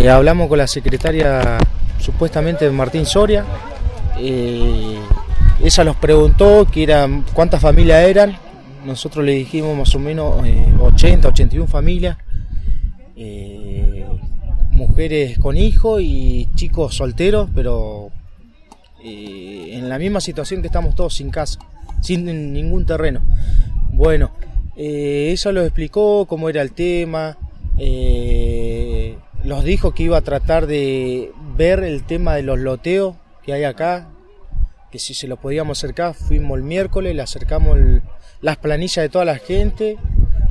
Eh, hablamos con la secretaria supuestamente Martín Soria. Eh, ella nos preguntó que eran, cuántas familias eran. Nosotros le dijimos más o menos 80, 81 familias. mujeres con hijos y chicos solteros, pero en la misma situación que estamos todos sin casa, sin ningún terreno. Bueno, eh, ella lo explicó cómo era el tema, eh, nos dijo que iba a tratar de ver el tema de los loteos que hay acá, que si se lo podíamos acercar, fuimos el miércoles, le acercamos las planillas de toda la gente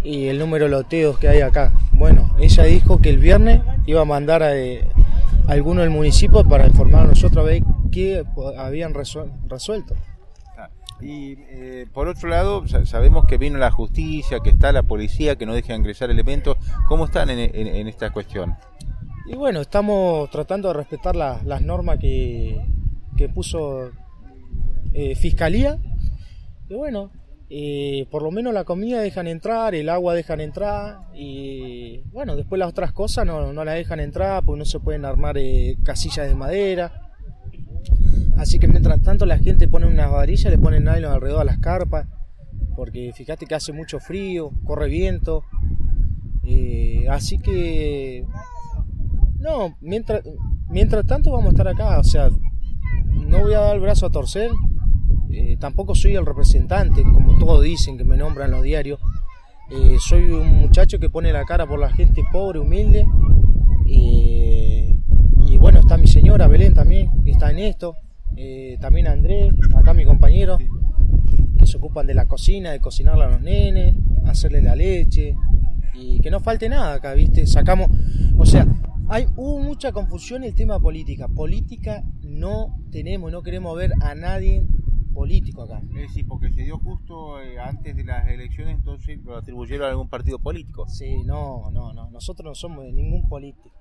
y el número de loteos que hay acá. Bueno, ella dijo que el viernes iba a mandar a, eh, alguno del municipio para informar a nosotros a qué habían resuelto. Y eh, por otro lado, sabemos que vino la justicia, que está la policía, que no deja ingresar elementos. ¿Cómo están en, esta cuestión? Y bueno, estamos tratando de respetar las normas que, puso eh, Fiscalía. Y bueno, eh, por lo menos la comida dejan entrar, el agua dejan entrar y bueno, después las otras cosas no, no la dejan entrar porque no se pueden armar casillas de madera Así que mientras tanto la gente pone unas varillas, le ponen nylon alrededor de las carpas, porque fíjate que hace mucho frío, corre viento. Eh, así que, no, mientras, mientras tanto vamos a estar acá, o sea, no voy a dar el brazo a torcer, eh, tampoco soy el representante, como todos dicen que me nombran los diarios. Eh, soy un muchacho que pone la cara por la gente pobre, humilde. y bueno, está mi señora Belén también, que está en esto. Eh, también Andrés, acá mi compañero, que se ocupan de la cocina, de cocinarle a los nenes, hacerle la leche y que no falte nada acá, ¿viste? Sacamos, o sea, hay hubo mucha confusión en el tema política. Política no tenemos, no queremos ver a nadie político acá. Es decir, porque se dio justo eh, antes de las elecciones, entonces lo atribuyeron a algún partido político. Sí, no, no, no. Nosotros no somos de ningún político.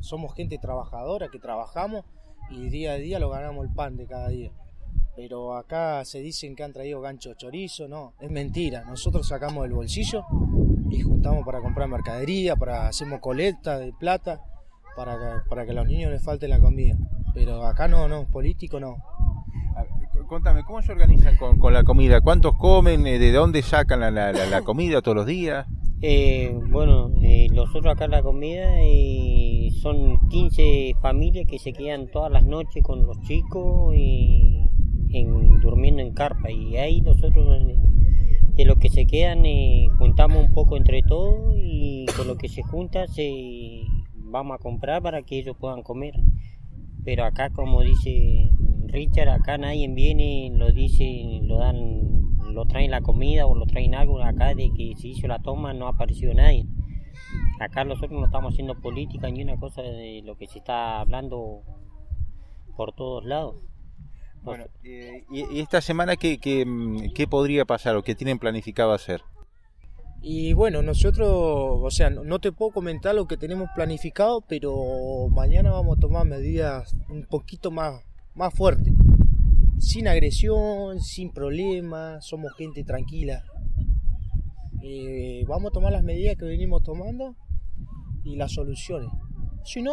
somos gente trabajadora que trabajamos y día a día lo ganamos el pan de cada día. Pero acá se dicen que han traído gancho chorizo, no, es mentira. Nosotros sacamos el bolsillo y juntamos para comprar mercadería, para hacemos colecta de plata para que, para que a los niños les falte la comida. Pero acá no, no, político no. Contame, ¿cómo se organizan con, la comida? ¿Cuántos comen? ¿De dónde sacan la, comida todos los días? Eh, bueno, eh, nosotros acá la comida y son 15 familias que se quedan todas las noches con los chicos y durmiendo en carpa y ahí nosotros de lo que se quedan eh, juntamos un poco entre todos y con lo que se junta se vamos a comprar para que ellos puedan comer pero acá como dice Richard acá nadie viene lo dice lo dan lo traen la comida o lo traen algo acá de que se hizo la toma no ha aparecido nadie. Acá nosotros no estamos haciendo política ni una cosa de lo que se está hablando por todos lados. Bueno, eh, y, esta semana qué, qué, podría pasar o qué tienen planificado hacer? Y bueno, nosotros, o sea, no te puedo comentar lo que tenemos planificado, pero mañana vamos a tomar medidas un poquito más, más fuertes sin agresión, sin problemas, somos gente tranquila. Eh, vamos a tomar las medidas que venimos tomando y las soluciones. Si no,